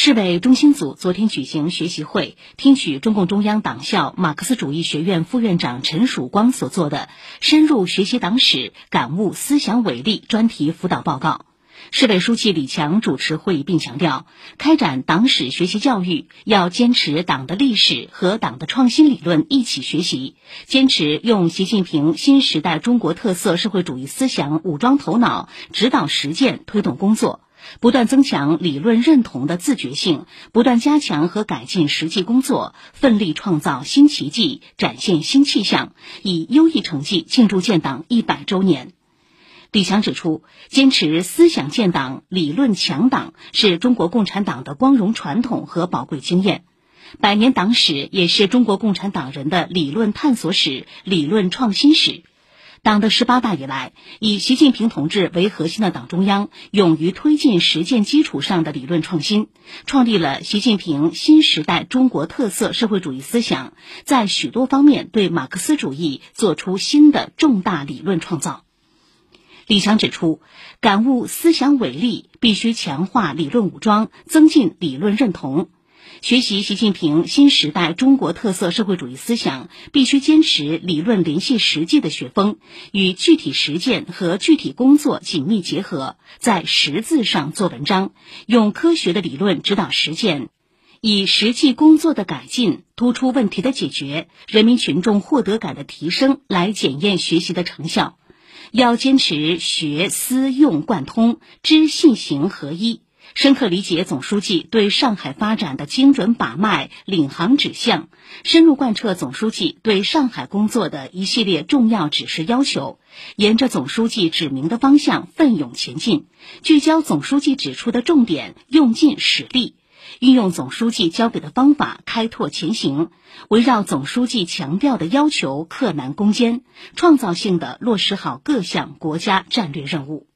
市委中心组昨天举行学习会，听取中共中央党校马克思主义学院副院长陈曙光所做的“深入学习党史，感悟思想伟力”专题辅导报告。市委书记李强主持会议并强调，开展党史学习教育要坚持党的历史和党的创新理论一起学习，坚持用习近平新时代中国特色社会主义思想武装头脑，指导实践推动工作。不断增强理论认同的自觉性，不断加强和改进实际工作，奋力创造新奇迹，展现新气象，以优异成绩庆祝建党一百周年。李强指出，坚持思想建党、理论强党是中国共产党的光荣传统和宝贵经验。百年党史也是中国共产党人的理论探索史、理论创新史。党的十八大以来，以习近平同志为核心的党中央勇于推进实践基础上的理论创新，创立了习近平新时代中国特色社会主义思想，在许多方面对马克思主义作出新的重大理论创造。李强指出，感悟思想伟力，必须强化理论武装，增进理论认同。学习习近平新时代中国特色社会主义思想，必须坚持理论联系实际的学风，与具体实践和具体工作紧密结合，在实字上做文章，用科学的理论指导实践，以实际工作的改进、突出问题的解决、人民群众获得感的提升来检验学习的成效。要坚持学思用贯通，知信行合一。深刻理解总书记对上海发展的精准把脉、领航指向，深入贯彻总书记对上海工作的一系列重要指示要求，沿着总书记指明的方向奋勇前进，聚焦总书记指出的重点，用劲使力，运用总书记教给的方法开拓前行，围绕总书记强调的要求克难攻坚，创造性的落实好各项国家战略任务。